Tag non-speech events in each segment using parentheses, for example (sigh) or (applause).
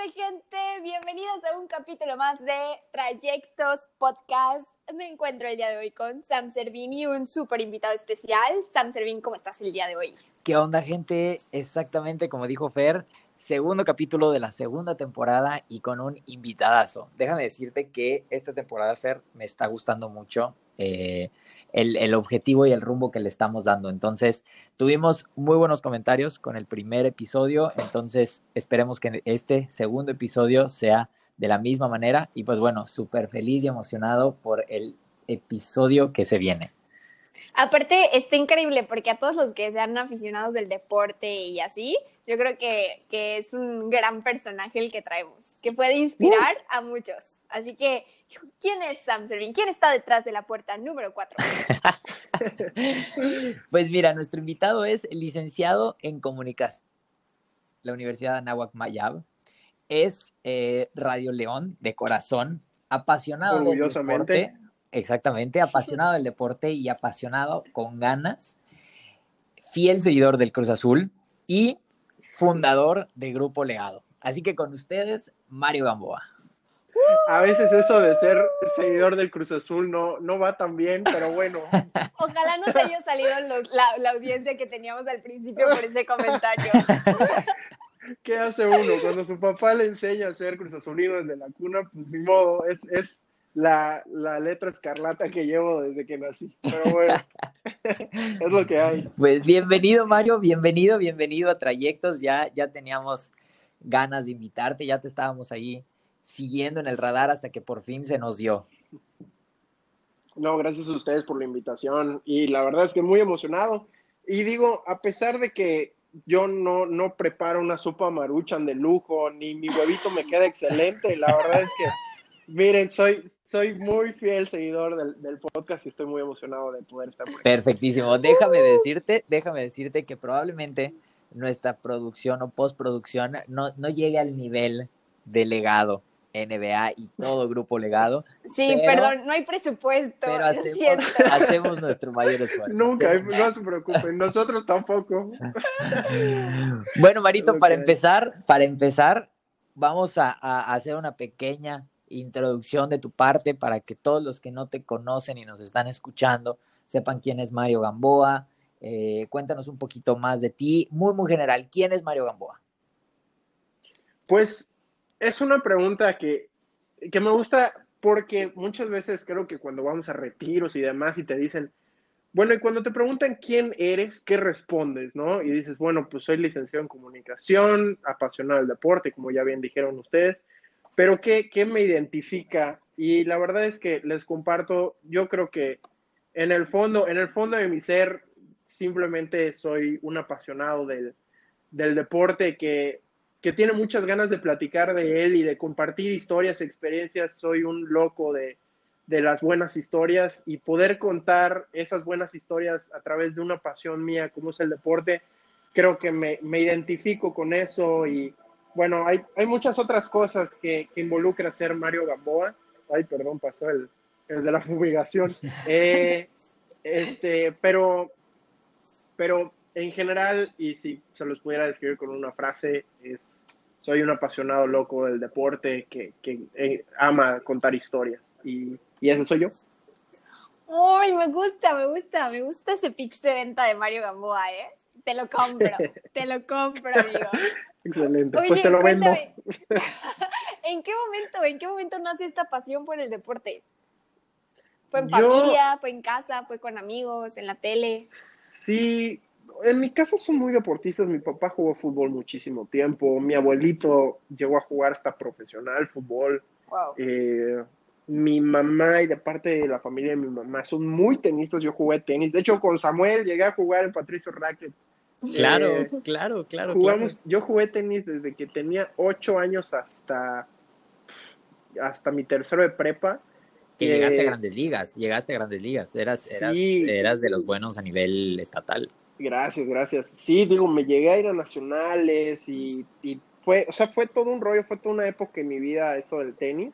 hace, gente? Bienvenidos a un capítulo más de Trayectos Podcast. Me encuentro el día de hoy con Sam Servín y un súper invitado especial. Sam Servín, ¿cómo estás el día de hoy? ¿Qué onda, gente? Exactamente como dijo Fer, segundo capítulo de la segunda temporada y con un invitadazo. Déjame decirte que esta temporada, Fer, me está gustando mucho. Eh, el, objetivo y el rumbo que le estamos dando. Entonces, tuvimos muy buenos comentarios con el primer episodio, entonces esperemos que este segundo episodio sea de la misma manera y pues bueno, súper feliz y emocionado por el episodio que se viene. Aparte, está increíble porque a todos los que sean aficionados del deporte y así, yo creo que, es un gran personaje el que traemos, que puede inspirar uh. a muchos. Así que, ¿quién es Sam Servin? ¿Quién está detrás de la puerta número 4? (laughs) pues mira, nuestro invitado es licenciado en comunicación la Universidad de Anáhuac Mayab. Es eh, Radio León de corazón, apasionado del deporte Exactamente, apasionado del deporte y apasionado con ganas, fiel seguidor del Cruz Azul y fundador de Grupo Legado. Así que con ustedes, Mario Gamboa. A veces eso de ser seguidor del Cruz Azul no, no va tan bien, pero bueno. (laughs) Ojalá nos haya salido la, la, audiencia que teníamos al principio por ese comentario. (laughs) ¿Qué hace uno? Cuando su papá le enseña a ser Cruz Azulino desde la cuna, pues ni modo, es, es la, letra escarlata que llevo desde que nací. Pero bueno, (laughs) es lo que hay. Pues bienvenido, Mario, bienvenido, bienvenido a Trayectos. Ya, ya teníamos ganas de invitarte, ya te estábamos ahí siguiendo en el radar hasta que por fin se nos dio. No, gracias a ustedes por la invitación y la verdad es que muy emocionado. Y digo, a pesar de que yo no, no preparo una sopa maruchan de lujo, ni mi huevito me queda excelente, la verdad es que (laughs) Miren, soy, soy muy fiel seguidor del, podcast y estoy muy emocionado de poder estar por aquí. Perfectísimo. Déjame decirte, déjame decirte que probablemente nuestra producción o postproducción no, no llegue al nivel de legado NBA y todo grupo legado. Sí, perdón, no hay presupuesto. Pero hacemos, nuestro mayor esfuerzo. (laughs) Nunca, no se preocupen, nosotros tampoco. (laughs) bueno, Marito, para empezar, para empezar, vamos a hacer una pequeña introducción de tu parte para que todos los que no te conocen y nos están escuchando sepan quién es Mario Gamboa. Eh, cuéntanos un poquito más de ti, muy, muy general. ¿Quién es Mario Gamboa? Pues es una pregunta que, que me gusta porque muchas veces creo que cuando vamos a retiros y demás y te dicen, bueno, y cuando te preguntan quién eres, ¿qué respondes? ¿No? Y dices, bueno, pues soy licenciado en comunicación, apasionado del deporte, como ya bien dijeron ustedes, pero ¿qué, me identifica? Y la verdad es que les comparto, yo creo que en el fondo, en el fondo de mi ser, simplemente soy un apasionado del, deporte que, tiene muchas ganas de platicar de él y de compartir historias, experiencias. Soy un loco de, las buenas historias y poder contar esas buenas historias a través de una pasión mía como es el deporte, creo que me, me identifico con eso y, bueno, hay, hay muchas otras cosas que, que, involucra ser Mario Gamboa. Ay, perdón, pasó el, el de la (laughs) fumigación. Eh, este, pero, pero en general, y si se los pudiera describir con una frase, es soy un apasionado loco del deporte que, que eh, ama contar historias. Y, y ese soy yo. Uy, me gusta, me gusta, me gusta ese pitch de venta de Mario Gamboa, ¿eh? Te lo compro, (laughs) te lo compro, amigo. Excelente. pues te lo vendo. (laughs) ¿En qué momento, en qué momento nace esta pasión por el deporte? ¿Fue en familia, fue en casa, fue con amigos, en la tele? Sí, en mi casa son muy deportistas. Mi papá jugó fútbol muchísimo tiempo. Mi abuelito llegó a jugar hasta profesional fútbol. Wow. Eh, mi mamá y de parte de la familia de mi mamá son muy tenistas. Yo jugué tenis. De hecho, con Samuel llegué a jugar en Patricio Racket (laughs) Claro, eh, claro, claro, jugamos, Yo jugué tenis desde que tenía ocho años hasta, hasta mi tercero de prepa. Que llegaste a eh, grandes ligas, llegaste a grandes ligas, eras, eras, eras de los buenos a nivel estatal. Gracias, gracias. Sí, digo, me llegué a ir a nacionales y, fue, o sea, fue todo un rollo, fue toda una época en mi vida eso del tenis.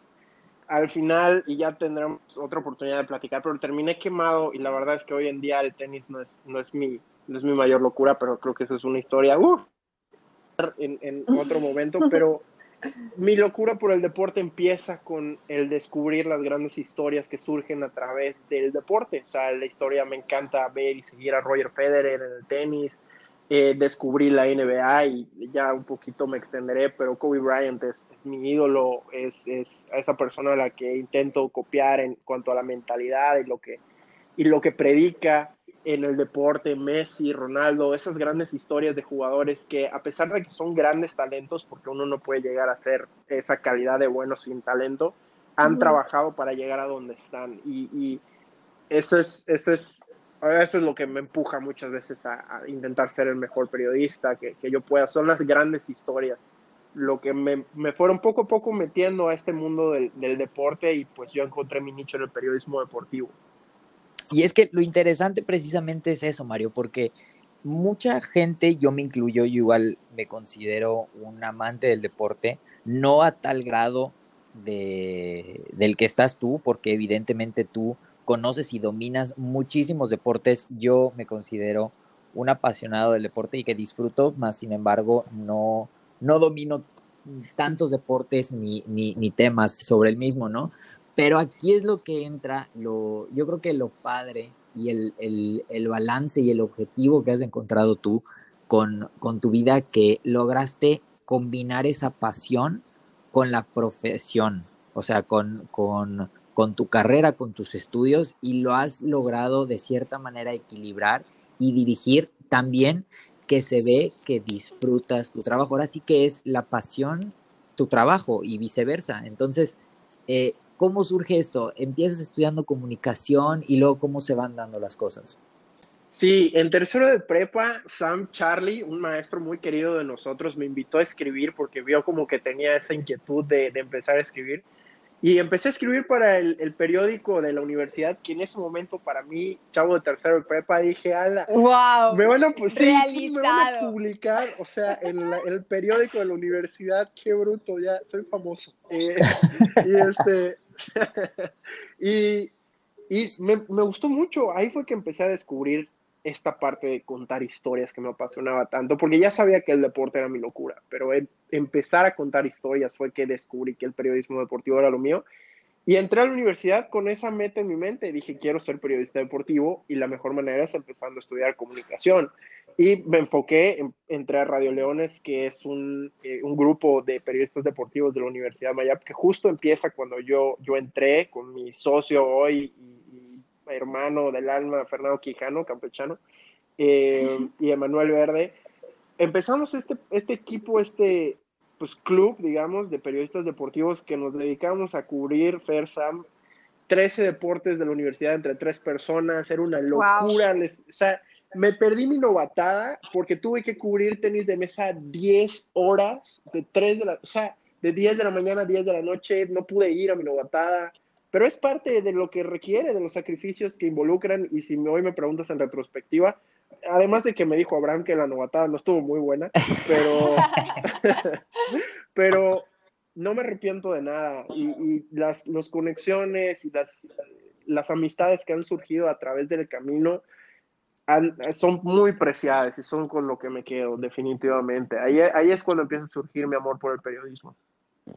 Al final, y ya tendremos otra oportunidad de platicar, pero terminé quemado y la verdad es que hoy en día el tenis no es, no es mi, no es mi mayor locura, pero creo que esa es una historia uh, en, otro momento, pero mi locura por el deporte empieza con el descubrir las grandes historias que surgen a través del deporte. O sea, la historia me encanta ver y seguir a Roger Federer en el tenis. Eh, descubrí la NBA y ya un poquito me extenderé, pero Kobe Bryant es, mi ídolo, es, es, esa persona a la que intento copiar en cuanto a la mentalidad y lo que, y lo que predica en el deporte, Messi, Ronaldo, esas grandes historias de jugadores que a pesar de que son grandes talentos, porque uno no puede llegar a ser esa calidad de bueno sin talento, han trabajado para llegar a donde están. Y, eso, es, eso, es, eso es lo que me empuja muchas veces a, intentar ser el mejor periodista que, yo pueda. Son las grandes historias lo que me, me fueron poco a poco metiendo a este mundo del, del deporte y pues yo encontré mi nicho en el periodismo deportivo. Y es que lo interesante precisamente es eso, Mario, porque mucha gente, yo me incluyo, yo igual me considero un amante del deporte, no a tal grado de, del que estás tú, porque evidentemente tú conoces y dominas muchísimos deportes. Yo me considero un apasionado del deporte y que disfruto, más sin embargo no, no domino tantos deportes ni, ni, ni temas sobre el mismo, ¿no? Pero aquí es lo que entra, lo, yo creo que lo padre y el, el, el balance y el objetivo que has encontrado tú con, con tu vida, que lograste combinar esa pasión con la profesión, o sea, con, con, con tu carrera, con tus estudios, y lo has logrado de cierta manera equilibrar y dirigir también que se ve que disfrutas tu trabajo. Ahora sí que es la pasión tu trabajo y viceversa. Entonces, eh, ¿Cómo surge esto? ¿Empiezas estudiando comunicación y luego cómo se van dando las cosas? Sí, en tercero de prepa, Sam Charlie, un maestro muy querido de nosotros, me invitó a escribir porque vio como que tenía esa inquietud de, empezar a escribir. Y empecé a escribir para el, periódico de la universidad, que en ese momento para mí, chavo de tercero de prepa, dije, ala, wow, me van a, pues, sí, me van a publicar, o sea, en, el periódico de la universidad, qué bruto, ya soy famoso. Eh, y este, (laughs) y, me, gustó mucho. Ahí fue que empecé a descubrir esta parte de contar historias que me apasionaba tanto, porque ya sabía que el deporte era mi locura, pero empezar a contar historias fue que descubrí que el periodismo deportivo era lo mío y entré a la universidad con esa meta en mi mente. Dije, quiero ser periodista deportivo y la mejor manera es empezando a estudiar comunicación. Y me enfoqué, entré a Radio Leones, que es un, eh, un, grupo de periodistas deportivos de la Universidad de Mayap, que justo empieza cuando yo, yo entré con mi socio hoy y, hermano del alma, Fernando Quijano, campechano, eh, (laughs) y Emanuel Verde. Empezamos este, este equipo, este, pues, club, digamos, de periodistas deportivos que nos dedicamos a cubrir FERSAM, 13 deportes de la universidad entre tres personas, era una locura, o sea, me perdí mi novatada porque tuve que cubrir tenis de mesa 10 horas, de 3 de la, o sea, de 10 de la mañana a 10 de la noche, no pude ir a mi novatada, pero es parte de lo que requiere, de los sacrificios que involucran, y si hoy me preguntas en retrospectiva, además de que me dijo Abraham que la novatada no estuvo muy buena, pero, (laughs) pero no me arrepiento de nada. Y, las los conexiones y las, las amistades que han surgido a través del camino son muy preciadas y son con lo que me quedo, definitivamente. Ahí, ahí es cuando empieza a surgir mi amor por el periodismo.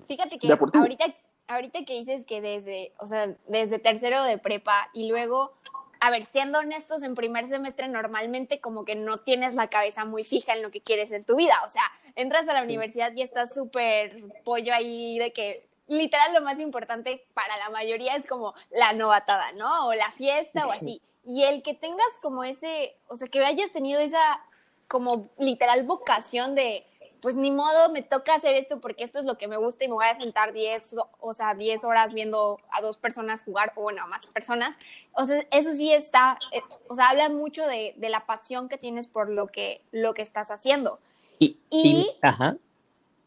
Fíjate que ahorita, ahorita que dices que desde, o sea, desde tercero de prepa y luego a ver, siendo honestos, en primer semestre normalmente como que no tienes la cabeza muy fija en lo que quieres en tu vida. O sea, entras a la universidad y estás súper pollo ahí de que literal lo más importante para la mayoría es como la novatada, ¿no? O la fiesta o (laughs) así. Y el que tengas como ese, o sea, que hayas tenido esa como literal vocación de pues ni modo, me toca hacer esto porque esto es lo que me gusta y me voy a sentar 10, o sea, 10 horas viendo a dos personas jugar, o bueno, a más personas. O sea, eso sí está, eh, o sea, habla mucho de, de, la pasión que tienes por lo que, lo que estás haciendo. Y, y, ajá.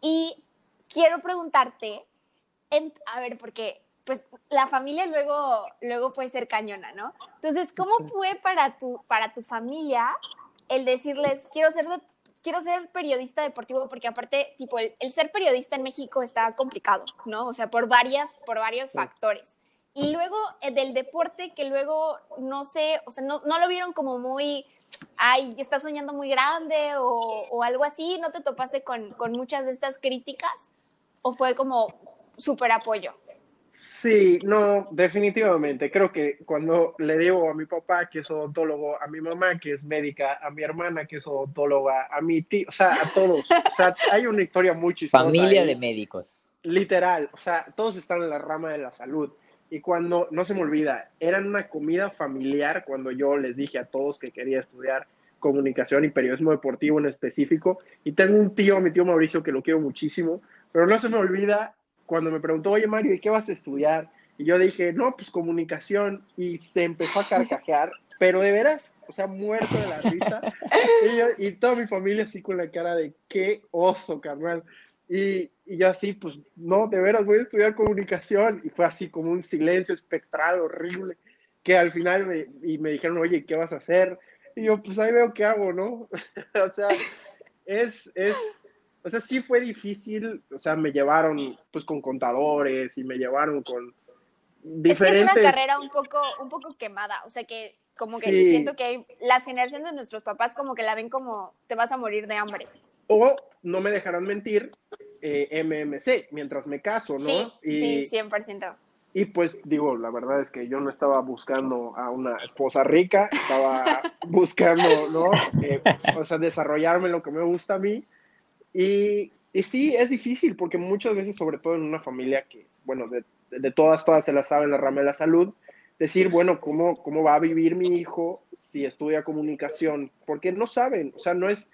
y quiero preguntarte, a ver, porque pues la familia luego, luego puede ser cañona, ¿no? Entonces, ¿cómo fue para tu, para tu familia el decirles, quiero ser quiero ser periodista deportivo porque aparte, tipo, el, ser periodista en México está complicado, ¿no? O sea, por varias, por varios factores. Y luego eh, del deporte que luego, no sé, o sea, no, no lo vieron como muy, ay, estás soñando muy grande o, o, algo así, ¿no te topaste con, con muchas de estas críticas? o fue como súper apoyo? Sí, no, definitivamente. Creo que cuando le digo a mi papá que es odontólogo, a mi mamá que es médica, a mi hermana que es odontóloga, a mi tío, o sea, a todos. O sea, hay una historia muy chistosa. Familia de médicos. Literal, o sea, todos están en la rama de la salud. Y cuando, no se me olvida, era una comida familiar cuando yo les dije a todos que quería estudiar comunicación y periodismo deportivo en específico. Y tengo un tío, mi tío Mauricio, que lo quiero muchísimo, pero no se me olvida cuando me preguntó, oye Mario, ¿y qué vas a estudiar? Y yo dije, no, pues comunicación. Y se empezó a carcajear, (laughs) pero de veras, o sea, muerto de la risa. Y, y toda mi familia así con la cara de, qué oso, carnal. Y, y, yo así, pues, no, de veras voy a estudiar comunicación. Y fue así como un silencio espectral horrible, que al final me, y me dijeron, oye, ¿qué vas a hacer? Y yo, pues ahí veo qué hago, ¿no? (laughs) o sea, es, es, o sea, sí fue difícil, o sea, me llevaron pues con contadores y me llevaron con diferentes... Es, que es una carrera un poco, un poco quemada, o sea que como que sí. siento que las generaciones de nuestros papás como que la ven como te vas a morir de hambre. O no me dejarán mentir, eh, MMC, mientras me caso, ¿no? Sí, y, sí, 100%. Y pues digo, la verdad es que yo no estaba buscando a una esposa rica, estaba (laughs) buscando, ¿no? Eh, o sea, desarrollarme lo que me gusta a mí. Y, y, sí, es difícil porque muchas veces, sobre todo en una familia que, bueno, de, de todas, todas se la saben la rama de la salud, decir, bueno, ¿cómo, ¿cómo va a vivir mi hijo si estudia comunicación? Porque no saben, o sea, no es,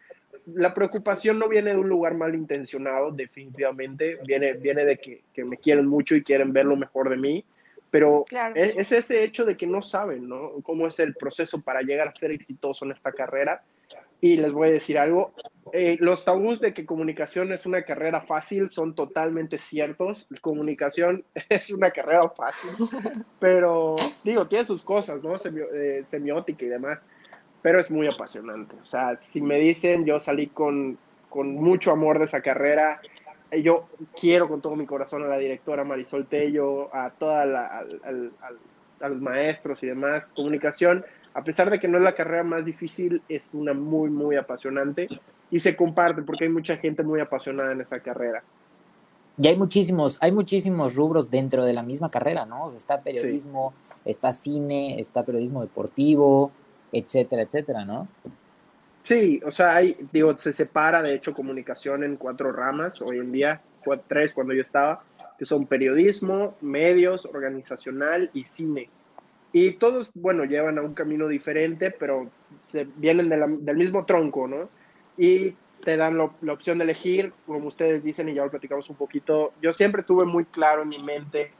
la preocupación no viene de un lugar malintencionado, definitivamente, viene, viene de que, que me quieren mucho y quieren ver lo mejor de mí, pero claro. es, es, ese hecho de que no saben, ¿no? Cómo es el proceso para llegar a ser exitoso en esta carrera. Y les voy a decir algo, eh, los tabús de que comunicación es una carrera fácil son totalmente ciertos. Comunicación (laughs) es una carrera fácil, pero digo, tiene sus cosas, ¿no? Semi eh, semiótica y demás, pero es muy apasionante. O sea, si me dicen, yo salí con, con mucho amor de esa carrera. Yo quiero con todo mi corazón a la directora Marisol Tello, a toda los maestros y demás. Comunicación a pesar de que no es la carrera más difícil, es una muy, muy apasionante y se comparte porque hay mucha gente muy apasionada en esa carrera. Y hay muchísimos, hay muchísimos rubros dentro de la misma carrera, ¿no? O sea, está periodismo, sí. está cine, está periodismo deportivo, etcétera, etcétera, ¿no? Sí, o sea, hay, digo, se separa de hecho comunicación en cuatro ramas hoy en día, cuatro, tres cuando yo estaba, que son periodismo, medios, organizacional y cine y todos, bueno, llevan a un camino diferente, pero se vienen de la, del mismo tronco, ¿no? Y te dan lo, la opción de elegir, como ustedes dicen, y ya lo platicamos un poquito. Yo siempre tuve muy claro en mi mente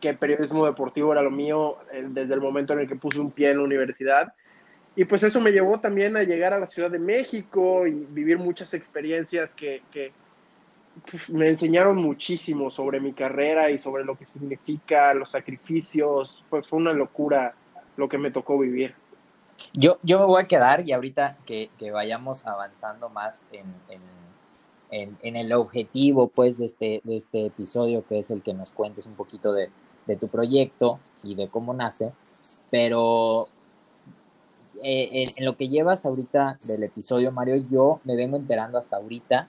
que el periodismo deportivo era lo mío eh, desde el momento en el que puse un pie en la universidad. Y pues eso me llevó también a llegar a la Ciudad de México y vivir muchas experiencias que, que me enseñaron muchísimo sobre mi carrera y sobre lo que significa los sacrificios. Fue, fue una locura lo que me tocó vivir. Yo, yo me voy a quedar y ahorita que, que vayamos avanzando más en, en, en, en, el objetivo pues de este, de este episodio, que es el que nos cuentes un poquito de, de tu proyecto y de cómo nace, pero eh, en, lo que llevas ahorita del episodio, Mario, yo me vengo enterando hasta ahorita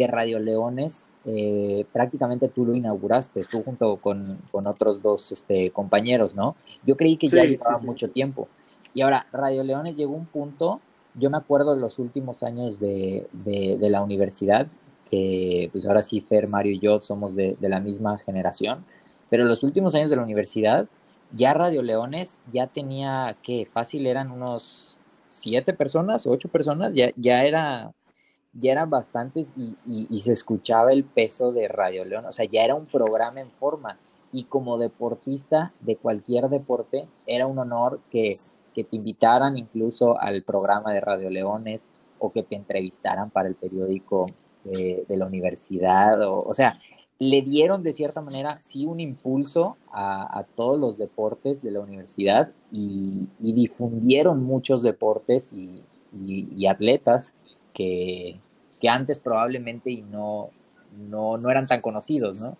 que Radio Leones eh, prácticamente tú lo inauguraste, tú junto con, con otros dos este, compañeros, ¿no? Yo creí que ya llevaba sí, sí. mucho tiempo. Y ahora, Radio Leones llegó a un punto, yo me acuerdo de los últimos años de, de, de, la universidad, que pues ahora sí, Fer, Mario y yo somos de, de la misma generación, pero los últimos años de la universidad, ya Radio Leones ya tenía, que fácil eran unos siete personas, ocho personas, ya, ya era ya eran bastantes y, y, se escuchaba el peso de Radio León, o sea, ya era un programa en forma. Y como deportista de cualquier deporte era un honor que, que te invitaran incluso al programa de Radio Leones o que te entrevistaran para el periódico de, de la universidad, o, o, sea, le dieron de cierta manera sí un impulso a, a todos los deportes de la universidad y, y difundieron muchos deportes y, y atletas que, que antes probablemente y no, no, no eran tan conocidos, ¿no?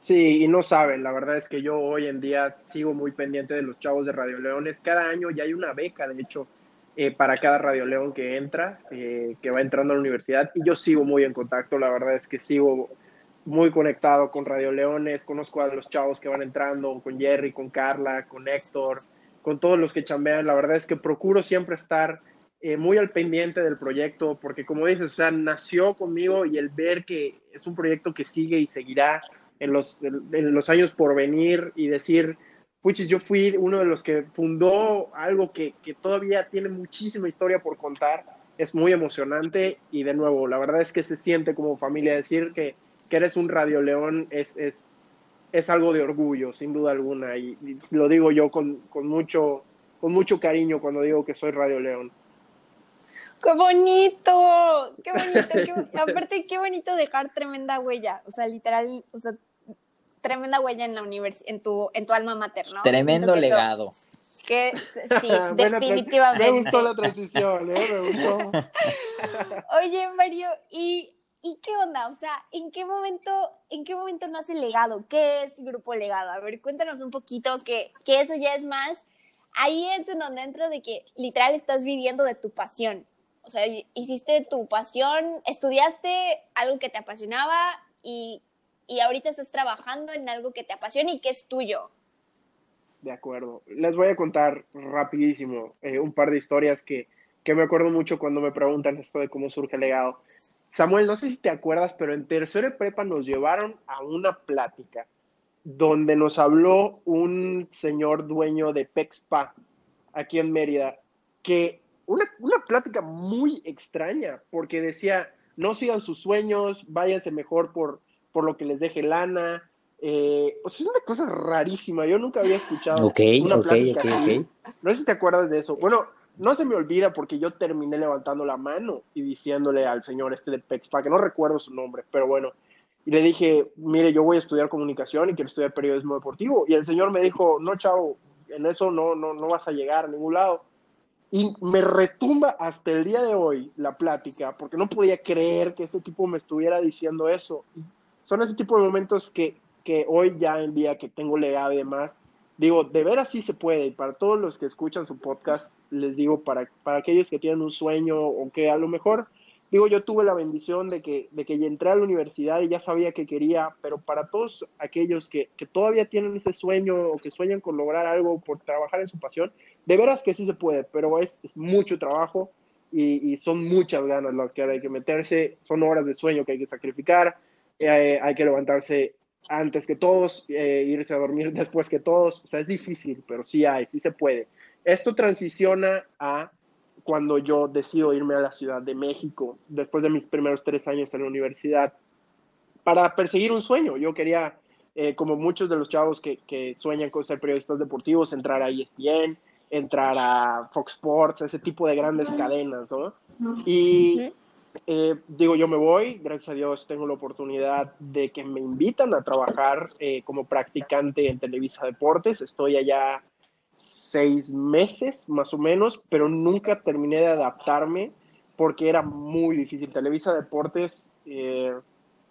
Sí, y no saben, la verdad es que yo hoy en día sigo muy pendiente de los chavos de Radio Leones. Cada año ya hay una beca, de hecho, eh, para cada Radio León que entra, eh, que va entrando a la universidad, y yo sigo muy en contacto, la verdad es que sigo muy conectado con Radio Leones, conozco a los chavos que van entrando, con Jerry, con Carla, con Héctor, con todos los que chambean. La verdad es que procuro siempre estar eh, muy al pendiente del proyecto, porque como dices, o sea, nació conmigo y el ver que es un proyecto que sigue y seguirá en los, en los años por venir y decir, puchis, yo fui uno de los que fundó algo que, que todavía tiene muchísima historia por contar, es muy emocionante y de nuevo, la verdad es que se siente como familia decir que, que eres un Radio León es, es, es algo de orgullo, sin duda alguna, y, y lo digo yo con, con, mucho, con mucho cariño cuando digo que soy Radio León. ¡Qué bonito! ¡Qué bonito! Qué, (laughs) aparte, qué bonito dejar tremenda huella. O sea, literal, o sea, tremenda huella en la univers en tu, en tu alma mater, ¿no? Tremendo legado. Eso, que sí, (laughs) definitivamente. Me gustó la transición, ¿eh? Me gustó. (laughs) Oye, Mario, ¿y, ¿y qué onda? O sea, ¿en qué momento, en qué momento nace el legado? ¿Qué es Grupo Legado? A ver, cuéntanos un poquito que, que eso ya es más. Ahí es en donde entra de que literal estás viviendo de tu pasión. O sea, hiciste tu pasión, estudiaste algo que te apasionaba y, y ahorita estás trabajando en algo que te apasiona y que es tuyo. De acuerdo. Les voy a contar rapidísimo eh, un par de historias que, que me acuerdo mucho cuando me preguntan esto de cómo surge el legado. Samuel, no sé si te acuerdas, pero en tercero de prepa nos llevaron a una plática donde nos habló un señor dueño de Pexpa aquí en Mérida, que una, una plática muy extraña, porque decía, no sigan sus sueños, váyanse mejor por, por lo que les deje lana. Eh, o sea, es una cosa rarísima. Yo nunca había escuchado okay, una okay, plática okay, así. No sé si te acuerdas de eso. Bueno, no se me olvida porque yo terminé levantando la mano y diciéndole al señor este de Pexpa, que no recuerdo su nombre, pero bueno, y le dije, mire, yo voy a estudiar comunicación y quiero estudiar periodismo deportivo. Y el señor me dijo, no, chavo, en eso no, no, no vas a llegar a ningún lado. Y me retumba hasta el día de hoy la plática, porque no podía creer que este tipo me estuviera diciendo eso. Son ese tipo de momentos que, que hoy ya en día que tengo legado y demás, digo, de veras sí se puede. Y para todos los que escuchan su podcast, les digo, para, para aquellos que tienen un sueño o que a lo mejor, digo, yo tuve la bendición de que, de que entré a la universidad y ya sabía que quería, pero para todos aquellos que, que todavía tienen ese sueño o que sueñan con lograr algo por trabajar en su pasión, de veras que sí se puede, pero es, es mucho trabajo y, y, son muchas ganas las que hay que meterse, son horas de sueño que hay que sacrificar, eh, hay que levantarse antes que todos, eh, irse a dormir después que todos, o sea, es difícil, pero sí hay, sí se puede. Esto transiciona a cuando yo decido irme a la Ciudad de México, después de mis primeros tres años en la universidad, para perseguir un sueño. Yo quería, eh, como muchos de los chavos que, que, sueñan con ser periodistas deportivos, entrar a ESPN, entrar a Fox Sports, ese tipo de grandes cadenas, ¿no? Y eh, digo, yo me voy, gracias a Dios tengo la oportunidad de que me invitan a trabajar eh, como practicante en Televisa Deportes. Estoy allá seis meses más o menos, pero nunca terminé de adaptarme porque era muy difícil. Televisa Deportes eh,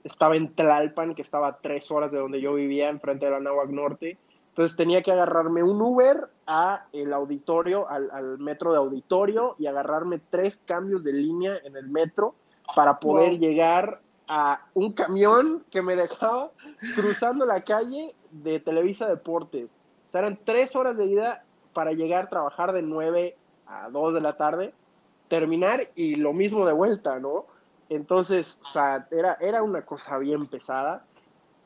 estaba en Tlalpan, que estaba a tres horas de donde yo vivía, enfrente de la Náhuac Norte. Entonces tenía que agarrarme un Uber a el auditorio, al, al, metro de auditorio y agarrarme tres cambios de línea en el metro para poder wow. llegar a un camión que me dejaba cruzando la calle de Televisa Deportes. O sea, eran tres horas de ida para llegar a trabajar de 9 a 2 de la tarde, terminar y lo mismo de vuelta, ¿no? Entonces, o sea, era, era una cosa bien pesada.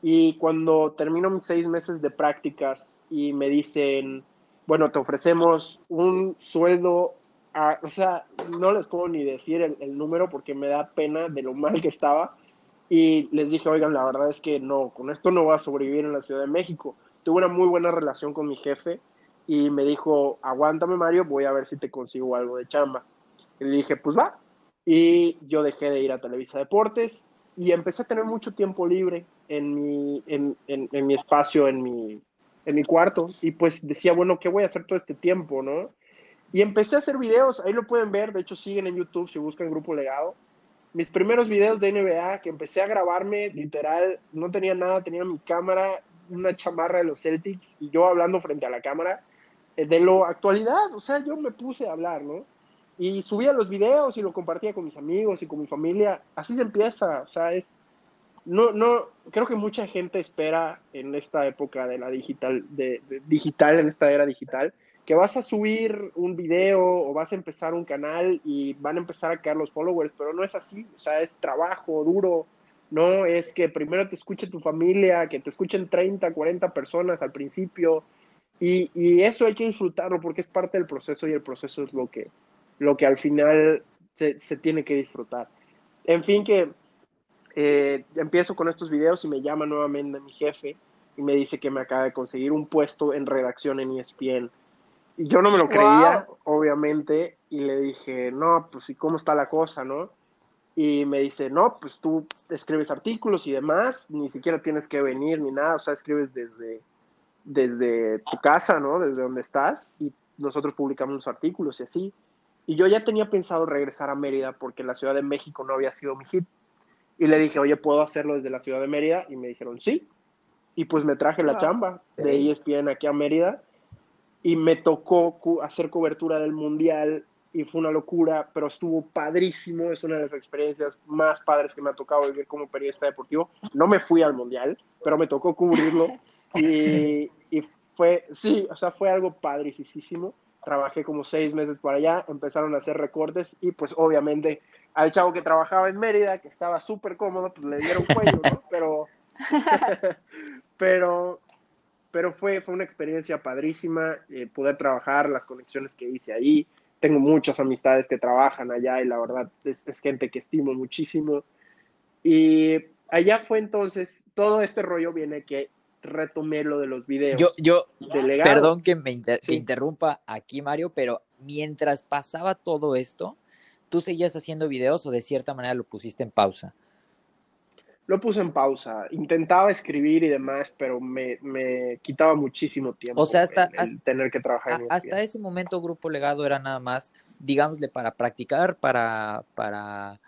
Y cuando termino mis seis meses de prácticas y me dicen, bueno, te ofrecemos un sueldo, a, o sea, no les puedo ni decir el, el, número porque me da pena de lo mal que estaba. Y les dije, oigan, la verdad es que no, con esto no voy a sobrevivir en la Ciudad de México. Tuve una muy buena relación con mi jefe y me dijo, aguántame Mario, voy a ver si te consigo algo de chamba. Y le dije, pues va. Y yo dejé de ir a Televisa Deportes y empecé a tener mucho tiempo libre en mi, en, en, en mi espacio, en mi, en mi cuarto. Y pues decía, bueno, ¿qué voy a hacer todo este tiempo, no? Y empecé a hacer videos, ahí lo pueden ver, de hecho siguen en YouTube si buscan Grupo Legado. Mis primeros videos de NBA que empecé a grabarme, literal, no tenía nada, tenía mi cámara, una chamarra de los Celtics y yo hablando frente a la cámara de lo actualidad, o sea, yo me puse a hablar, ¿no? Y subía los videos y lo compartía con mis amigos y con mi familia, así se empieza, o sea, es, no, no, creo que mucha gente espera en esta época de la digital, de, digital, en esta era digital, que vas a subir un video o vas a empezar un canal y van a empezar a caer los followers, pero no es así, o sea, es trabajo duro, no es que primero te escuche tu familia, que te escuchen 30, 40 personas al principio, y, y eso hay que disfrutarlo porque es parte del proceso y el proceso es lo que, lo que al final se, se tiene que disfrutar. En fin, que eh, empiezo con estos videos y me llama nuevamente mi jefe y me dice que me acaba de conseguir un puesto en redacción en ESPN. Y yo no me lo creía, obviamente, y le dije, no, pues, ¿y cómo está la cosa, no? Y me dice, no, pues tú escribes artículos y demás, ni siquiera tienes que venir ni nada, o sea, escribes desde, desde tu casa, ¿no? Desde donde estás, y nosotros publicamos los artículos y así. Y yo ya tenía pensado regresar a Mérida porque la Ciudad de México no había sido mi hit. Y le dije, oye, ¿puedo hacerlo desde la Ciudad de Mérida? Y me dijeron, sí. Y pues me traje la chamba de ESPN aquí a Mérida y me tocó hacer cobertura del Mundial y fue una locura, pero estuvo padrísimo. Es una de las experiencias más padres que me ha tocado vivir como periodista deportivo. No me fui al Mundial, pero me tocó cubrirlo y, y fue, sí, o sea, fue algo padricísimo trabajé como seis meses por allá, empezaron a hacer recortes y pues obviamente al chavo que trabajaba en Mérida, que estaba súper cómodo, pues le dieron cuello, ¿no? Pero, (laughs) pero, pero fue, fue una experiencia padrísima eh, poder trabajar, las conexiones que hice ahí. Tengo muchas amistades que trabajan allá y la verdad es, es gente que estimo muchísimo. Y allá fue entonces, todo este rollo viene que retomé lo de los videos. Yo, yo perdón que me interrumpa aquí, Mario, pero mientras pasaba todo esto, ¿tú seguías haciendo videos o de cierta manera lo pusiste en pausa? Lo puse en pausa. Intentaba escribir y demás, pero me, quitaba muchísimo tiempo. O sea, hasta, tener que trabajar. hasta ese momento, Grupo Legado era nada más, digámosle, para practicar, para. para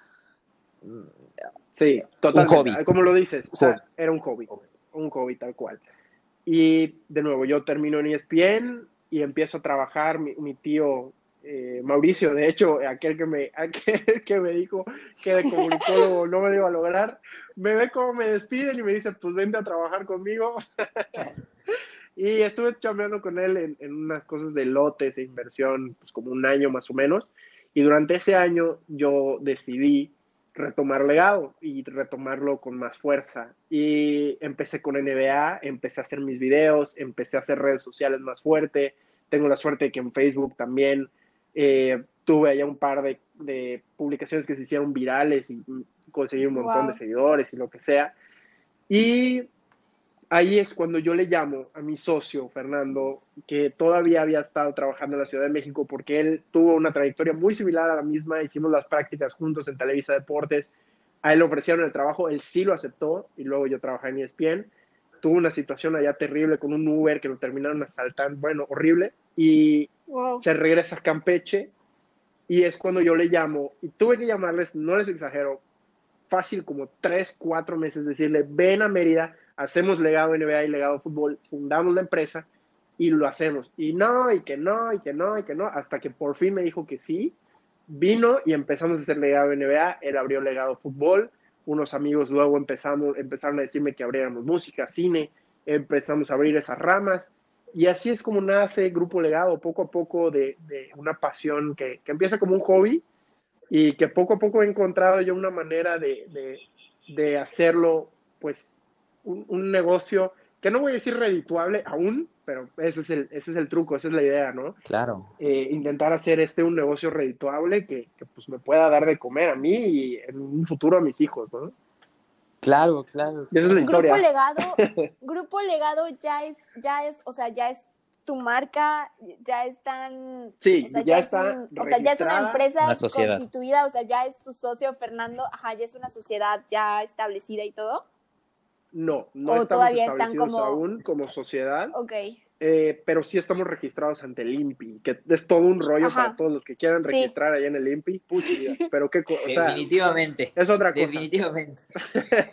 sí, totalmente. Como lo dices, era un hobby un hobby tal cual. Y de nuevo, yo termino en ESPN y empiezo a trabajar, mi, tío eh, Mauricio, de hecho, aquel que, me, (laughs) aquel que me dijo que de comunicólogo no me iba a lograr, me ve como me despiden y me dice, pues vente a trabajar conmigo. (laughs) y estuve chambeando con él en, en, unas cosas de lotes e inversión, pues como un año más o menos. Y durante ese año yo decidí retomar legado y retomarlo con más fuerza. Y empecé con NBA, empecé a hacer mis videos, empecé a hacer redes sociales más fuerte. Tengo la suerte de que en Facebook también eh, tuve allá un par de, publicaciones que se hicieron virales y conseguí un montón de seguidores y lo que sea. Y ahí es cuando yo le llamo a mi socio, Fernando, que todavía había estado trabajando en la Ciudad de México porque él tuvo una trayectoria muy similar a la misma, hicimos las prácticas juntos en Televisa Deportes, a él le ofrecieron el trabajo, él sí lo aceptó y luego yo trabajé en ESPN. Tuvo una situación allá terrible con un Uber que lo terminaron asaltando, bueno, horrible, y se regresa a Campeche y es cuando yo le llamo y tuve que llamarles, no les exagero, fácil como tres, cuatro meses, decirle, ven a Mérida, hacemos legado NBA y legado fútbol, fundamos la empresa y lo hacemos. Y no, y que no, y que no, y que no, hasta que por fin me dijo que sí, vino y empezamos a hacer legado NBA, él abrió legado fútbol, unos amigos luego empezamos, empezaron a decirme que abriéramos música, cine, empezamos a abrir esas ramas. Y así es como nace Grupo Legado, poco a poco de, una pasión que, empieza como un hobby y que poco a poco he encontrado yo una manera de, de hacerlo pues un, negocio que no voy a decir redituable aún, pero ese es el, ese es el truco, esa es la idea, ¿no? Claro. Eh, intentar hacer este un negocio redituable que, pues me pueda dar de comer a mí y en un futuro a mis hijos, ¿no? Claro, claro. esa es la historia. Grupo Legado, (laughs) Grupo Legado ya es, ya es, o sea, ya es tu marca, ya están... Sí, ya, está O sea, ya es una empresa constituida, o sea, ya es tu socio Fernando, ajá, ya es una sociedad ya establecida y todo. No, no estamos todavía están como... aún como sociedad. Ok. Eh, pero sí estamos registrados ante el INPI, que es todo un rollo para todos los que quieran registrar allá en el INPI. pero qué o Definitivamente. Es otra cosa. Definitivamente. (laughs)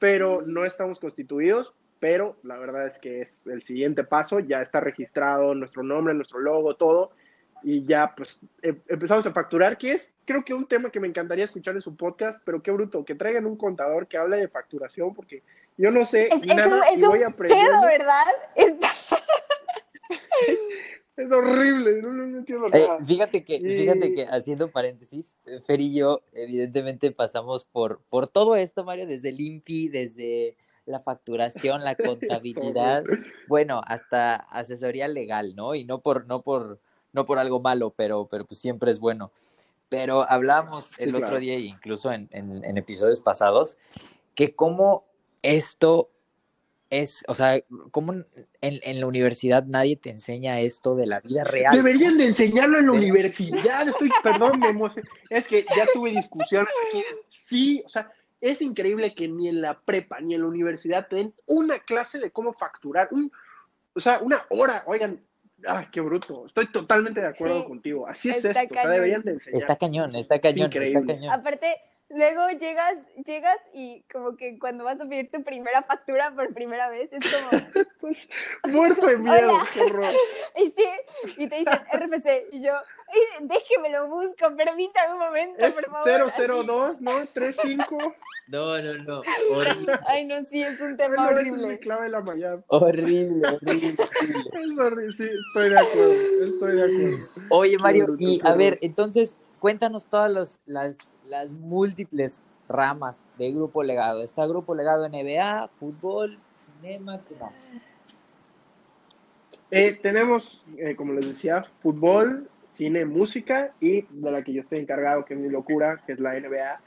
pero no estamos constituidos, pero la verdad es que es el siguiente paso, ya está registrado nuestro nombre, nuestro logo, todo. y ya pues em- empezamos a facturar, que es creo que un tema que me encantaría escuchar en su podcast, pero qué bruto, que traigan un contador que hable de facturación, porque yo no sé Es, es nada un, es y voy un aprendiendo. pedo, ¿verdad? (laughs) Es horrible, no, no- no entiendo Eh, nada. fíjate que, Y- fíjate que haciendo paréntesis, Fer y yo evidentemente pasamos por, por todo esto, Mario, desde el INPI, desde la facturación, la (laughs) contabilidad, bueno, hasta asesoría legal, ¿no? Y no por, no por, no por algo malo, pero, pero pues siempre es bueno. Pero hablamos el Sí, otro claro. día, incluso en, en, en episodios pasados, que cómo esto es, o sea, cómo en, en la universidad nadie te enseña esto de la vida real. Deberían de enseñarlo en la De- universidad. Estoy, perdón, me emocioné. Es que ya tuve discusiones aquí. Sí, o sea, es increíble que ni en la prepa ni en la universidad te den una clase de cómo facturar. Un, o sea, una hora. Oigan, ay, qué bruto. Estoy totalmente de acuerdo Sí, contigo. Así es está esto. O sea, cañón. deberían de enseñar. Está cañón, está cañón, está increíble. cañón. Aparte, luego llegas, llegas y como que cuando vas a pedir tu primera factura por primera vez, es como, (laughs) Pues, muerto de miedo. Hola. Qué horror. (laughs) y te dicen RFC, y yo, "Ay, déjeme lo busco, permítame un momento, Es por favor. así. 002, ¿no? 35. No, no, no. Horrible, Ay, no, sí, es un tema no, esa es mi horrible. clave de la mañana. horrible, horrible, (laughs) horrible. Es horrible. Sí, estoy de acuerdo. Estoy de acuerdo. Oye, Mario, y a ver, entonces, cuéntanos todas los- las, las múltiples ramas de Grupo Legado. Está Grupo Legado NBA, fútbol, cinema, ¿qué más? Eh, tenemos, eh, como les decía, fútbol, cine, música y de la que yo estoy encargado, que es mi locura, que es la NBA.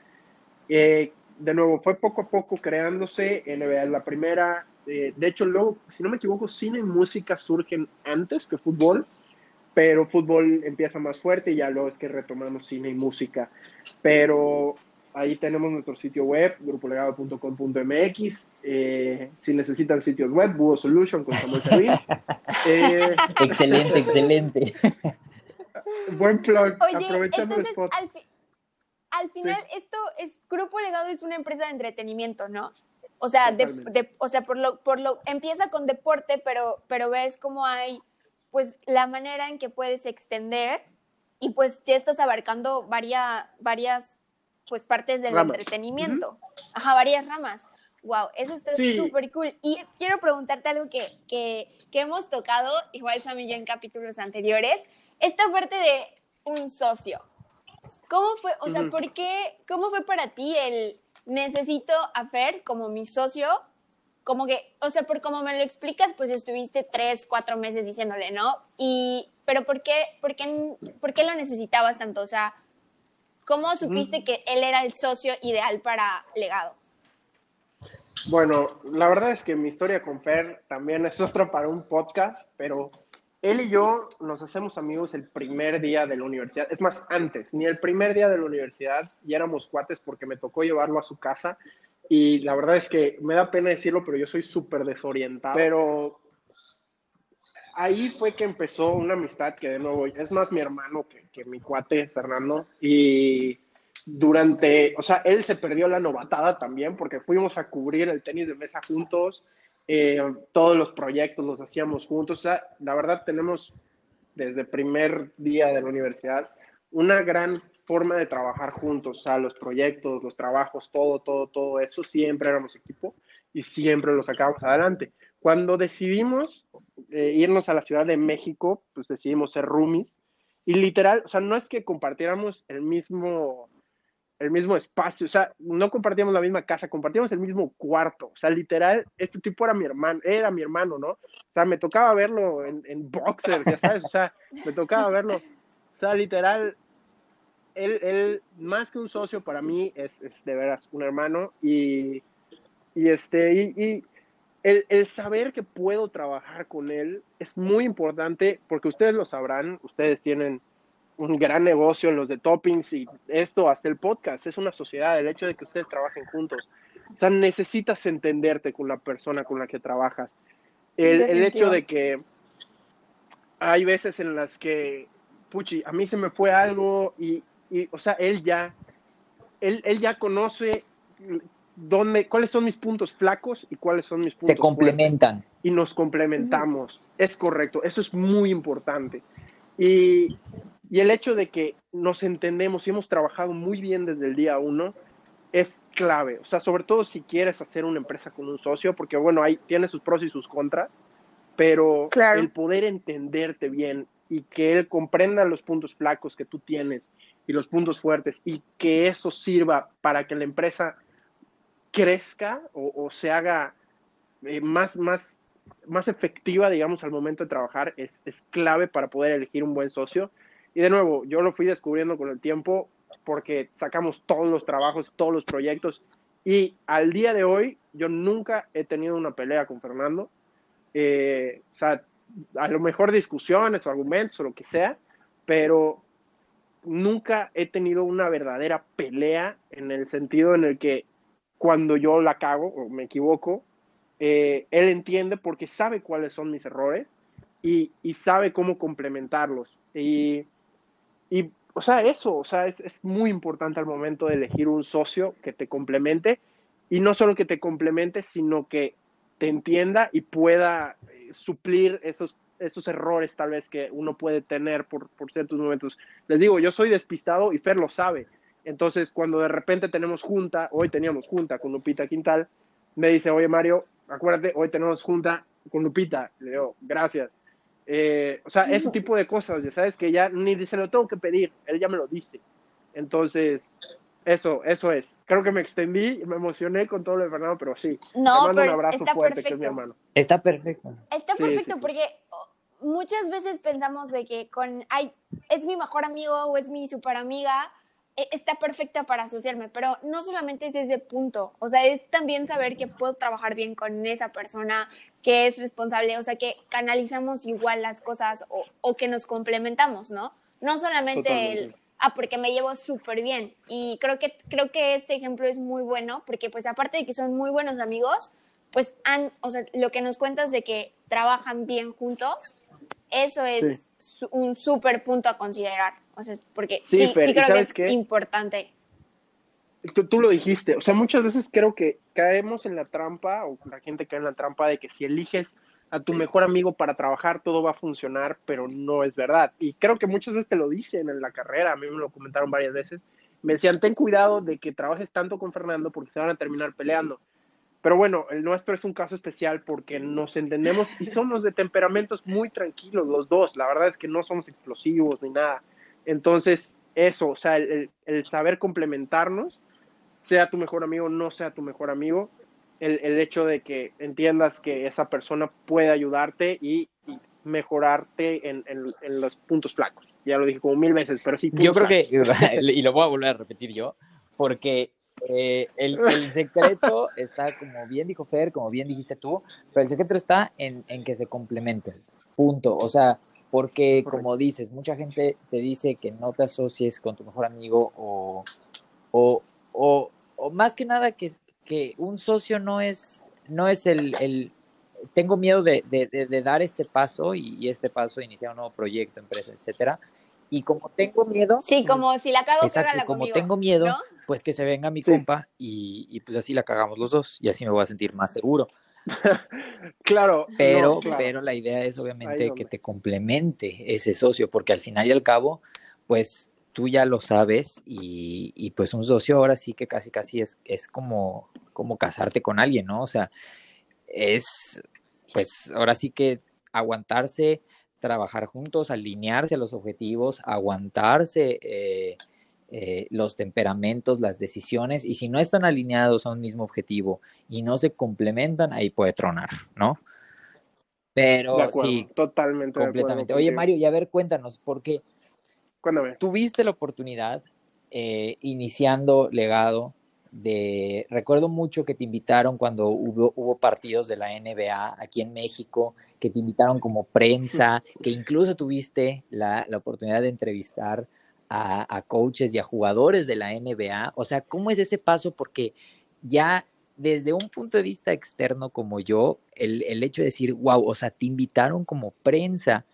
Eh, de nuevo, fue poco a poco creándose, NBA es la primera. eh, de hecho, luego, si no me equivoco, cine y música surgen antes que fútbol, pero fútbol empieza más fuerte y ya luego es que retomamos cine y música. Pero ahí tenemos nuestro sitio web, grupolegado.com.mx. Eh, si necesitan sitios web, Budo Solution con Samuel Servín. (laughs) Eh, Excelente, excelente. (laughs) buen plug, Oye, aprovechando el entonces, spot. al, fi- al final, esto es, Grupo Legado es una empresa de entretenimiento, ¿no? O sea, de, de- o sea, por lo, por lo, empieza con deporte, pero, pero ves cómo hay, pues, la manera en que puedes extender y pues ya estás abarcando varias, varias, pues, partes del Ramas. entretenimiento. Ajá, varias ramas. Wow, eso está Sí. súper cool. Y quiero preguntarte algo que, que, que hemos tocado, igual Sam y yo en capítulos anteriores, esta parte de un socio. ¿Cómo fue, o sea, por qué, cómo fue para ti el necesito a Fer como mi socio? Como que, o sea, por como me lo explicas, pues estuviste tres, cuatro meses diciéndole, ¿no? Y, pero ¿por qué, por qué, por qué lo necesitabas tanto? O sea, ¿cómo supiste que él era el socio ideal para Legado? Bueno, la verdad es que mi historia con Fer también es otra para un podcast, pero él y yo nos hacemos amigos el primer día de la universidad. Es más, antes, ni el primer día de la universidad ya éramos cuates porque me tocó llevarlo a su casa y la verdad es que me da pena decirlo, pero yo soy súper desorientado. Pero ahí fue que empezó una amistad que de nuevo es más mi hermano que, que mi cuate Fernando. Y durante, o sea, él se perdió la novatada también porque fuimos a cubrir el tenis de mesa juntos, eh, todos los proyectos los hacíamos juntos, o sea, la verdad tenemos desde primer día de la universidad una gran forma de trabajar juntos, o sea, los proyectos, los trabajos, todo, todo, todo eso, siempre éramos equipo y siempre lo sacábamos adelante. Cuando decidimos eh, irnos a la Ciudad de México, pues decidimos ser roomies y literal, o sea, no es que compartiéramos el mismo el mismo espacio, o sea, no compartíamos la misma casa, compartíamos el mismo cuarto, o sea, literal, este tipo era mi hermano, era mi hermano, ¿no? O sea, me tocaba verlo en, en boxer, ya sabes, o sea, me tocaba verlo, o sea, literal, él, él más que un socio para mí es, es de veras un hermano y, y este, y, y el, el saber que puedo trabajar con él es muy importante porque ustedes lo sabrán, ustedes tienen un gran negocio en los de toppings y esto, hasta el podcast, es una sociedad, el hecho de que ustedes trabajen juntos. O sea, necesitas entenderte con la persona con la que trabajas. El, el hecho de que hay veces en las que, puchi, a mí se me fue algo y, y o sea, él ya, él, él ya conoce dónde, cuáles son mis puntos flacos y cuáles son mis puntos Se complementan. fuertes y nos complementamos. Es correcto, eso es muy importante. Y Y el hecho de que nos entendemos y hemos trabajado muy bien desde el día uno es clave. O sea, sobre todo si quieres hacer una empresa con un socio, porque bueno, ahí tiene sus pros y sus contras, pero Claro. el poder entenderte bien y que él comprenda los puntos flacos que tú tienes y los puntos fuertes y que eso sirva para que la empresa crezca o, o se haga eh, más, más, más efectiva, digamos, al momento de trabajar, es, es clave para poder elegir un buen socio. Y de nuevo, yo lo fui descubriendo con el tiempo porque sacamos todos los trabajos, todos los proyectos y al día de hoy yo nunca he tenido una pelea con Fernando. Eh, o sea, a lo mejor discusiones o argumentos o lo que sea, pero nunca he tenido una verdadera pelea en el sentido en el que cuando yo la cago o me equivoco, eh, él entiende porque sabe cuáles son mis errores y, sabe cómo complementarlos. Y, y, o sea, eso, o sea, es, es muy importante al momento de elegir un socio que te complemente y no solo que te complemente, sino que te entienda y pueda eh, suplir esos, esos errores tal vez que uno puede tener por, por ciertos momentos. Les digo, yo soy despistado y Fer lo sabe. Entonces, cuando de repente tenemos junta, hoy teníamos junta con Lupita Quintal, me dice, oye Mario, acuérdate, hoy tenemos junta con Lupita. Le digo, gracias. Eh, o sea, ese tipo de cosas, ya sabes, que ya ni se lo tengo que pedir, él ya me lo dice. Entonces, eso, eso es. Creo que me extendí me emocioné con todo lo de Fernando, pero sí. No, le mando pero un abrazo está fuerte, que es mi perfecto. hermano. Está perfecto. Está Sí, perfecto sí, sí. porque oh, muchas veces pensamos de que con, ay, es mi mejor amigo o es mi super amiga, e- está perfecta para asociarme, pero no solamente es ese punto, o sea, es también saber que puedo trabajar bien con esa persona, que es responsable, o sea, que canalizamos igual las cosas o, o que nos complementamos, ¿no? No solamente el. Ah, porque me llevo súper bien. Y creo que, creo que este ejemplo es muy bueno, porque pues aparte de que son muy buenos amigos, pues han, o sea, lo que nos cuentas de que trabajan bien juntos, eso es su- un súper punto a considerar. O sea, porque Sí, sí, sí, Fer, ¿y creo que es qué? importante. Tú, tú lo dijiste, o sea, muchas veces creo que caemos en la trampa, o la gente cae en la trampa de que si eliges a tu mejor amigo para trabajar, todo va a funcionar, pero no es verdad. Y creo que muchas veces te lo dicen en la carrera, a mí me lo comentaron varias veces. Me decían, ten cuidado de que trabajes tanto con Fernando porque se van a terminar peleando. Pero bueno, el nuestro es un caso especial porque nos entendemos y somos de temperamentos muy tranquilos los dos. La verdad es que no somos explosivos ni nada. Entonces, eso, o sea, el, el- saber complementarnos, sea tu mejor amigo, no sea tu mejor amigo, el, el hecho de que entiendas que esa persona puede ayudarte y, y mejorarte en, en- en los puntos flacos. Ya lo dije como mil veces, pero sí. Yo creo que, (laughs) y lo voy a volver a repetir yo, porque eh, el, el (laughs) secreto está, como bien dijo Fer, como bien dijiste tú, pero el secreto está en, en que se complementen. Punto. O sea, porque Correcto. como dices, mucha gente te dice que no te asocies con tu mejor amigo o, o, o, o más que nada que, que un socio no es, no es el, el tengo miedo de, de, de, de dar este paso y, y este paso, iniciar un nuevo proyecto, empresa, etcétera. Y como tengo miedo, Sí, como si la cago, Exacto, cágala como conmigo. tengo miedo, ¿no? pues que se venga mi Sí. compa y, y pues así la cagamos los dos y así me voy a sentir más seguro. (laughs) Claro, Pero, no, claro. pero la idea es obviamente que te complemente ese socio, porque al final y al cabo, pues tú ya lo sabes y, y pues un socio ahora sí que casi casi es, es como, como casarte con alguien, ¿no? O sea, es pues ahora sí que aguantarse, trabajar juntos, alinearse a los objetivos, aguantarse eh, eh, los temperamentos, las decisiones, y si no están alineados a un mismo objetivo y no se complementan, ahí puede tronar, ¿no? Pero de acuerdo, sí, totalmente. de acuerdo completamente. Oye. Mario, y a ver, cuéntanos, porque Cuéntame. tuviste la oportunidad, eh, iniciando legado, de, recuerdo mucho que te invitaron cuando hubo, hubo partidos de la NBA aquí en México, que te invitaron como prensa, (laughs) que incluso tuviste la, la oportunidad de entrevistar a, a coaches y a jugadores de la NBA. O sea, ¿cómo es ese paso? Porque ya desde un punto de vista externo como yo, el, el hecho de decir, wow, o sea, te invitaron como prensa,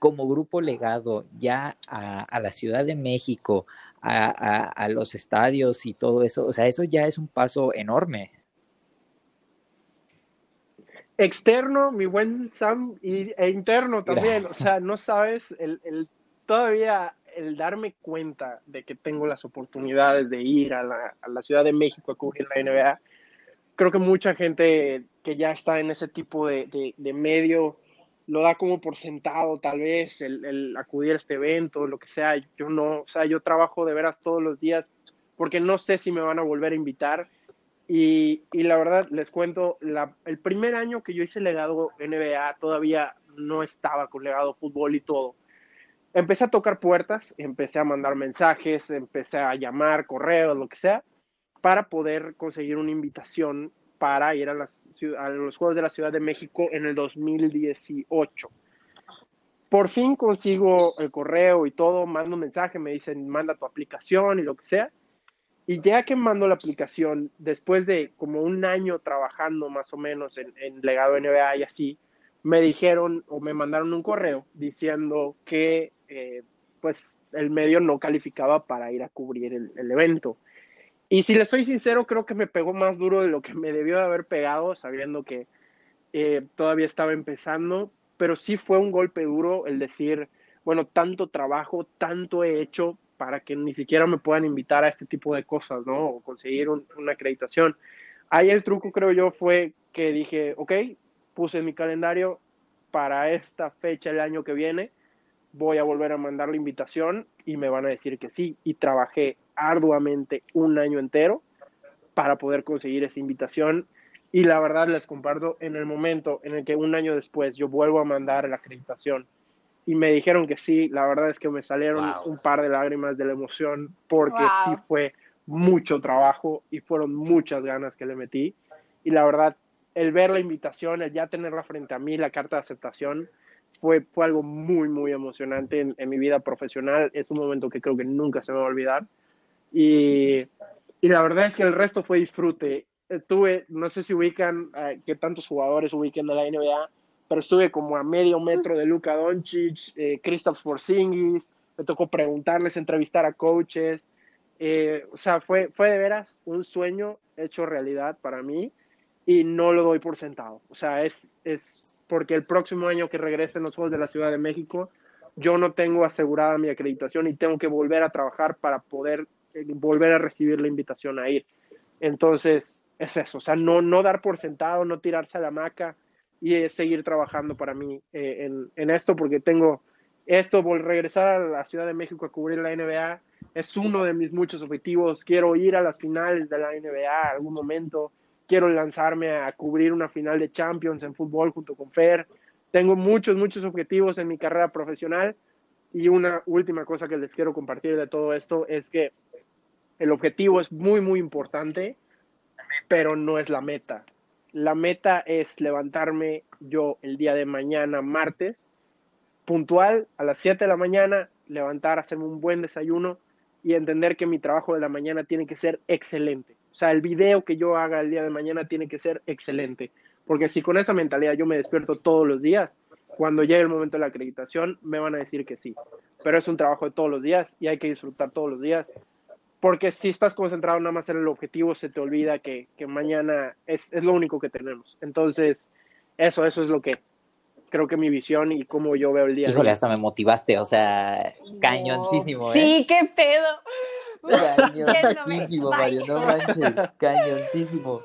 como grupo legado, ya a, a la Ciudad de México, a, a, a, los estadios y todo eso, o sea, eso ya es un paso enorme. Externo, mi buen Sam, y, e interno también, o sea, (laughs) no sabes, el, el, todavía el darme cuenta de que tengo las oportunidades de ir a la, a la Ciudad de México a cubrir la NBA, creo que mucha gente que ya está en ese tipo de, de, de medio lo da como por sentado, tal vez, el, el, acudir a este evento, lo que sea. Yo no, o sea, yo trabajo de veras todos los días porque no sé si me van a volver a invitar. Y, y la verdad, les cuento, la, el primer año que yo hice legado NBA, todavía no estaba con legado fútbol y todo. Empecé a tocar puertas, empecé a mandar mensajes, empecé a llamar, correos, lo que sea, para poder conseguir una invitación para ir a, los Juegos de la Ciudad de México en el 2018. Por fin consigo el correo y todo, mando un mensaje, me dicen, manda tu aplicación y lo que sea. Y ya que mando la aplicación, después de como un año trabajando más o menos en, en legado NBA y así, me dijeron o me mandaron un correo diciendo que eh, pues el medio no calificaba para ir a cubrir el evento. Y si le soy sincero, creo que me pegó más duro de lo que me debió de haber pegado, sabiendo que eh, todavía estaba empezando, pero sí fue un golpe duro el decir, bueno, tanto trabajo, tanto he hecho para que ni siquiera me puedan invitar a este tipo de cosas, ¿no? O conseguir un, una acreditación. Ahí el truco, creo yo, fue que dije, ok, puse en mi calendario para esta fecha el año que viene, voy a volver a mandar la invitación y me van a decir que sí. Y trabajé arduamente un año entero para poder conseguir esa invitación. Y la verdad les comparto, en el momento en el que un año después yo vuelvo a mandar la acreditación y me dijeron que sí, la verdad es que me salieron wow. un par de lágrimas de la emoción porque wow. sí fue mucho trabajo y fueron muchas ganas que le metí. Y la verdad, el ver la invitación, el ya tenerla frente a mí, la carta de aceptación, fue, fue algo muy, muy emocionante en, en mi vida profesional. Es un momento que creo que nunca se me va a olvidar. Y, y la verdad es que el resto fue disfrute. Tuve, no sé si ubican, eh, que tantos jugadores ubican a la NBA, pero estuve como a medio metro de Luka Doncic, eh, Kristaps Porzingis, me tocó preguntarles, entrevistar a coaches. Eh, o sea, fue, fue de veras un sueño hecho realidad para mí y no lo doy por sentado. O sea, es, es porque el próximo año que regresen los Juegos de la Ciudad de México, yo no tengo asegurada mi acreditación y tengo que volver a trabajar para poder eh, volver a recibir la invitación a ir. Entonces, es eso, o sea, no, no dar por sentado, no tirarse a la maca y seguir trabajando para mí eh, en, en, esto, porque tengo esto, regresar a la Ciudad de México a cubrir la NBA, es uno de mis muchos objetivos. Quiero ir a las finales de la NBA algún momento, quiero lanzarme a cubrir una final de Champions en fútbol junto con Fer. Tengo muchos, muchos objetivos en mi carrera profesional. Y una última cosa que les quiero compartir de todo esto es que el objetivo es muy, muy importante, pero no es la meta. La meta es levantarme yo el día de mañana, martes, puntual, a las 7 de la mañana, levantar, hacerme un buen desayuno y entender que mi trabajo de la mañana tiene que ser excelente. O sea, el video que yo haga el día de mañana tiene que ser excelente. Porque si con esa mentalidad yo me despierto todos los días, cuando llegue el momento de la acreditación, me van a decir que sí. Pero es un trabajo de todos los días y hay que disfrutar todos los días porque si estás concentrado nada más en el objetivo, se te olvida que, que mañana es, es, lo único que tenemos. Entonces, eso, eso es lo que creo que mi visión y cómo yo veo el día. Híjole, hasta me motivaste, o sea, cañoncísimo. No. ¿eh? Sí, qué pedo. Cañoncísimo, Mario, no manches, cañoncísimo.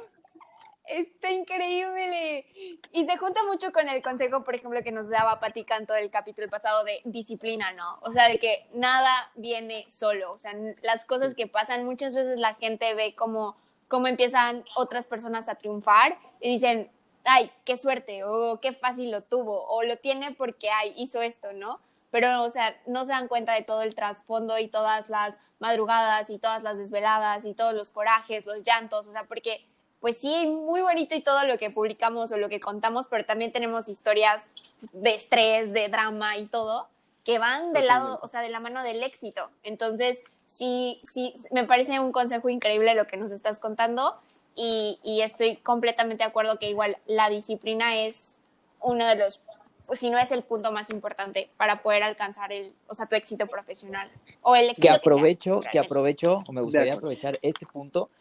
Está increíble. Y se junta mucho con el consejo, por ejemplo, que nos daba Pati Canto del capítulo pasado de disciplina, ¿no? O sea, de que nada viene solo. O sea, las cosas que pasan, muchas veces la gente ve cómo, cómo empiezan otras personas a triunfar y dicen, ay, qué suerte, o qué fácil lo tuvo, o lo tiene porque, ay, hizo esto, ¿no? Pero, o sea, no se dan cuenta de todo el trasfondo y todas las madrugadas y todas las desveladas y todos los corajes, los llantos, o sea, porque pues sí, muy bonito y todo lo que publicamos o lo que contamos, pero también tenemos historias de estrés, de drama y todo, que van del lado, o sea, de la mano del éxito. Entonces, sí, sí, me parece un consejo increíble lo que nos estás contando y, y estoy completamente de acuerdo que igual la disciplina es uno de los, pues si no es el punto más importante para poder alcanzar el, o sea, tu éxito profesional o el éxito. Que aprovecho, que, sea, que aprovecho, o me gustaría aprovechar este punto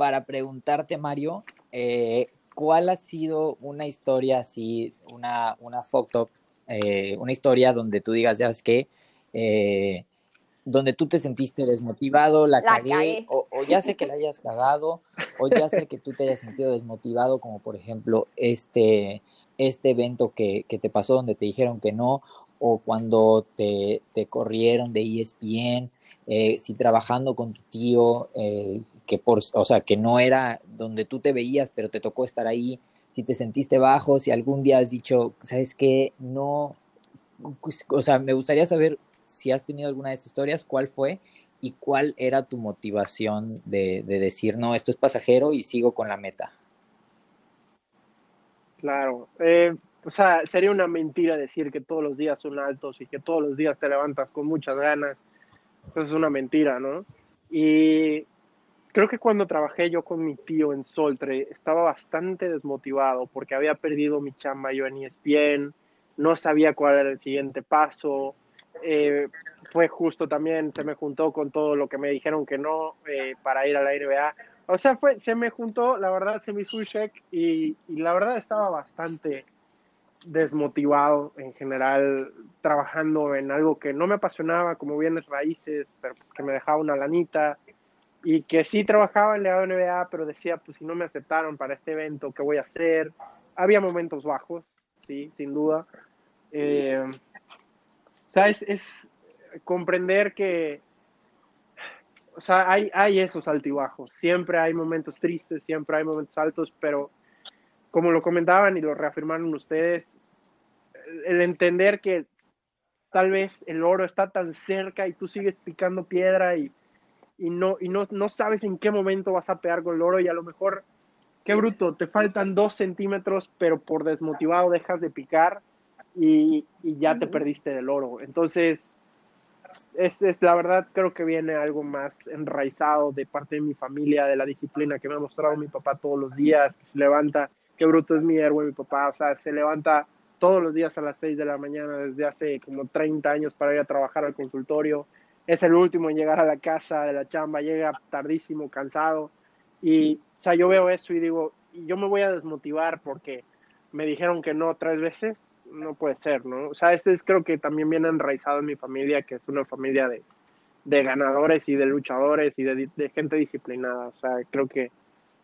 para preguntarte, Mario, eh, ¿cuál ha sido una historia así, una, una foto, eh, una historia donde tú digas, ¿sabes qué? Eh, donde tú te sentiste desmotivado, la, cagué, O, ya sé que la hayas cagado, o ya sé que tú te hayas sentido desmotivado, como por ejemplo este, este evento que, que te pasó donde te dijeron que no, o cuando te, te corrieron de ESPN, eh, si trabajando con tu tío, eh, que por, o sea, que no era donde tú te veías, pero te tocó estar ahí, si te sentiste bajo, si algún día has dicho, ¿sabes qué? No, pues, o sea, me gustaría saber si has tenido alguna de estas historias, cuál fue y cuál era tu motivación de, decir, no, esto es pasajero y sigo con la meta. Claro, eh, o sea, sería una mentira decir que todos los días son altos y que todos los días te levantas con muchas ganas. Eso es una mentira, ¿no? Y creo que cuando trabajé yo con mi tío en Soltre, estaba bastante desmotivado porque había perdido mi chamba yo en ESPN, no sabía cuál era el siguiente paso, eh, fue justo también, se me juntó con todo lo que me dijeron que no eh, para ir a la NBA. O sea, fue, se me juntó, la verdad, se me hizo un check y, la verdad estaba bastante desmotivado en general, trabajando en algo que no me apasionaba, como bienes raíces, pero pues que me dejaba una lanita y que sí trabajaba en la NBA, pero decía, pues si no me aceptaron para este evento, ¿qué voy a hacer? Había momentos bajos, sí, sin duda. Eh, o sea, es, comprender que, o sea, hay, hay esos altibajos. Siempre hay momentos tristes, siempre hay momentos altos, pero como lo comentaban y lo reafirmaron ustedes, el entender que tal vez el oro está tan cerca y tú sigues picando piedra y, no, y no, no sabes en qué momento vas a pegar con el oro y a lo mejor, qué bruto, te faltan dos centímetros, pero por desmotivado dejas de picar y, ya te perdiste del oro. Entonces, es, es, la verdad, creo que viene algo más enraizado de parte de mi familia, de la disciplina que me ha mostrado mi papá todos los días, que se levanta, qué bruto es mi héroe, mi papá, o sea, se levanta todos los días a las 6 de la mañana desde hace como 30 años para ir a trabajar al consultorio. Es el último en llegar a la casa de la chamba, llega tardísimo, cansado. Y, o sea, yo veo eso y digo, yo me voy a desmotivar porque me dijeron que no tres veces no puede ser, ¿no? O sea, este es creo que también viene enraizado en mi familia, que es una familia de, ganadores y de luchadores y de, gente disciplinada. O sea, creo que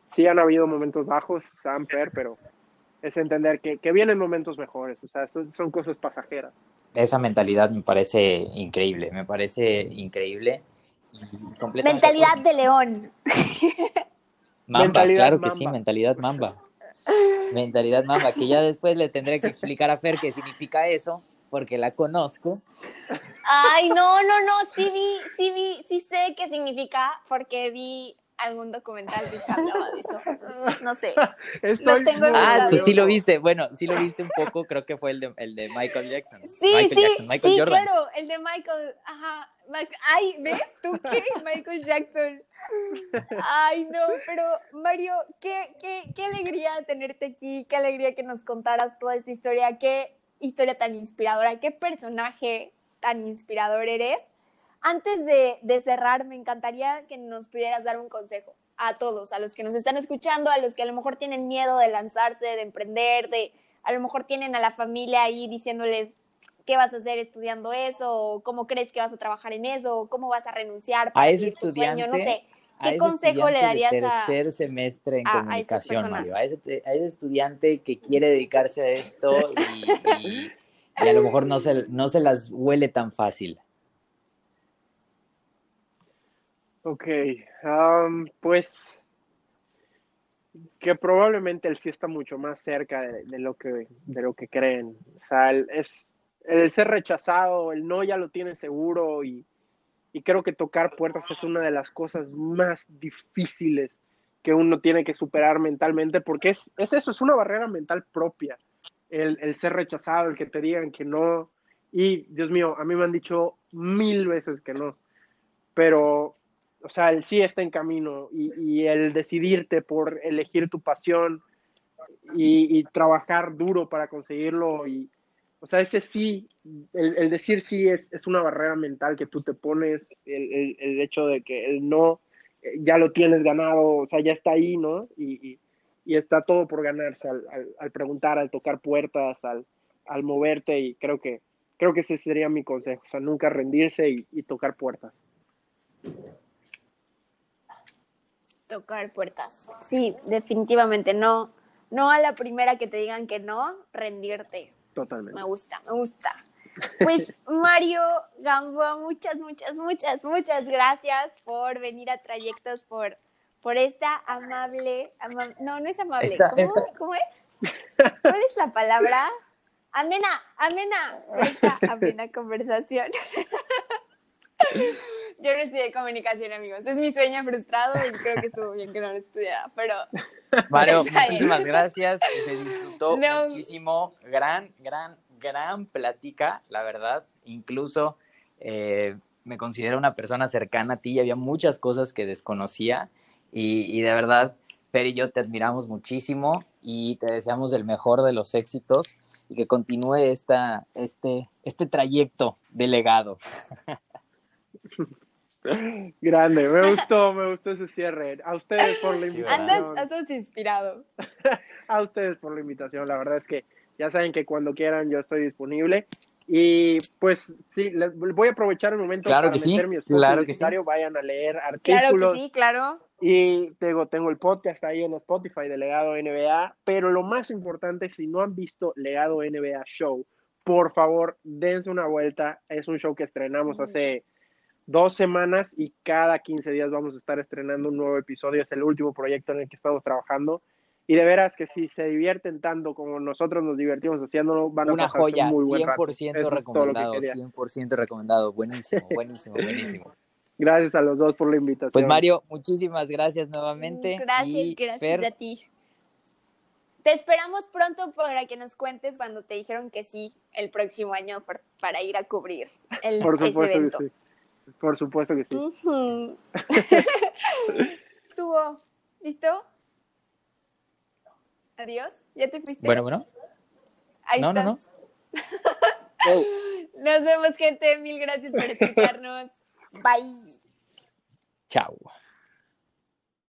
sí han habido momentos bajos, Samper, pero es entender que, vienen momentos mejores. O sea, son, cosas pasajeras. Esa mentalidad me parece increíble, me parece increíble. Mentalidad de león. Mamba, claro que sí, mentalidad mamba. Mentalidad mamba, que ya después le tendré que explicar a Fer qué significa eso, porque la conozco. Ay, no, no, no, sí vi, sí vi, sí sé qué significa, porque vi algún documental que hablaba de eso. (laughs) No sé. (laughs) ah, tú sí lo viste. Bueno, sí lo viste un poco, creo que fue el de, el de Michael Jackson. Sí, Michael sí, Jackson, Michael sí, claro, el de Michael, ajá. Ay, ¿ves tú qué? (laughs) Michael Jackson. Ay, no, pero Mario, qué, qué, qué alegría tenerte aquí, qué alegría que nos contaras toda esta historia, qué historia tan inspiradora, qué personaje tan inspirador eres. Antes de, de, cerrar, me encantaría que nos pudieras dar un consejo a todos, a los que nos están escuchando, a los que a lo mejor tienen miedo de lanzarse, de emprender, de a lo mejor tienen a la familia ahí diciéndoles qué vas a hacer estudiando eso, o cómo crees que vas a trabajar en eso, o cómo vas a renunciar para a ese estudiante, sueño, no sé. ¿Qué consejo le darías de tercer semestre en comunicación, Mario? A ese, a ese, estudiante que quiere dedicarse a esto y, y, a lo mejor no se, no se las huele tan fácil. Ok, pues que probablemente el sí está mucho más cerca de, lo, que, de lo que creen. O sea, el, es, el ser rechazado, el no ya lo tiene seguro y, y creo que tocar puertas es una de las cosas más difíciles que uno tiene que superar mentalmente porque es, es eso, es una barrera mental propia. El, el, ser rechazado, el que te digan que no. Y Dios mío, a mí me han dicho mil veces que no. Pero o sea, el sí está en camino y, el decidirte por elegir tu pasión y, trabajar duro para conseguirlo y, o sea, ese sí, el, decir sí es, una barrera mental que tú te pones, el, hecho de que el no eh, ya lo tienes ganado, o sea, ya está ahí, ¿no? Y, está todo por ganarse al, preguntar, al tocar puertas, al, moverte y creo que creo que ese sería mi consejo, o sea, nunca rendirse y tocar puertas. Tocar puertas. Sí, definitivamente no. No a la primera que te digan que no, rendirte. Totalmente. Me gusta, me gusta. Pues (laughs) Mario Gamboa, muchas, muchas, muchas, muchas gracias por venir a Trayectos, por, por esta amable, ama- no, no es amable, Esta- ¿Cómo, esta- cómo es? ¿Cuál es la palabra? Amena, amena, esta amena conversación. (laughs) Yo no estudié comunicación, amigos. Es mi sueño frustrado y creo que estuvo bien que no lo estudiara, pero (laughs) Mario, (laughs) muchísimas gracias. Se disfrutó No. muchísimo. Gran, gran, gran plática, la verdad. Incluso eh, me considero una persona cercana a ti y había muchas cosas que desconocía. Y, y de verdad, Fer y yo te admiramos muchísimo y te deseamos el mejor de los éxitos y que continúe esta, este, este trayecto de legado. (laughs) Grande, me (laughs) gustó, me gustó ese cierre. A ustedes por la invitación. andas inspirado. (laughs) A ustedes por la invitación. La verdad es que ya saben que cuando quieran yo estoy disponible. Y pues sí, les voy a aprovechar el momento Claro para que sí, mi claro que publicitario. Vayan a leer Claro artículos. que sí, claro. Y tengo, tengo el podcast ahí en Spotify de Legado NBA. Pero lo más importante, si no han visto Legado NBA Show, por favor, dense una vuelta. Es un show que estrenamos hace dos semanas y cada 15 días vamos a estar estrenando un nuevo episodio. Es el último proyecto en el que estamos trabajando. Y de veras que si se divierten tanto como nosotros nos divertimos haciéndolo, van a Una joya, muy buen rato. 100% Eso es todo lo que recomendado, quería. 100% recomendado. Buenísimo, buenísimo, buenísimo. Gracias a los dos por la invitación. Pues Mario, muchísimas gracias nuevamente. Gracias, Y gracias Fer, a ti. Te esperamos pronto para que nos cuentes cuando te dijeron que sí el próximo año por- para ir a cubrir el, por ese supuesto evento. que sí. Por supuesto que sí. (laughs) Tuvo, ¿listo? Adiós, ¿ya te fuiste? Bueno, bueno. Ahí No, no, no. Nos vemos, gente. Mil gracias por escucharnos. (laughs) Bye. Chao.